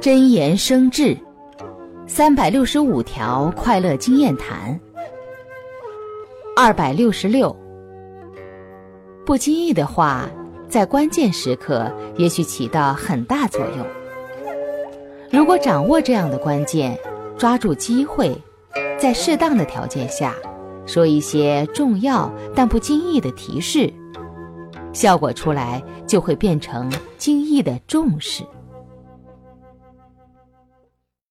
真言生智，三百六十五条快乐经验谈。二百六十六，不经意的话，在关键时刻也许起到很大作用。如果掌握这样的关键，抓住机会，在适当的条件下说一些重要但不经意的提示，效果出来就会变成惊异的重视。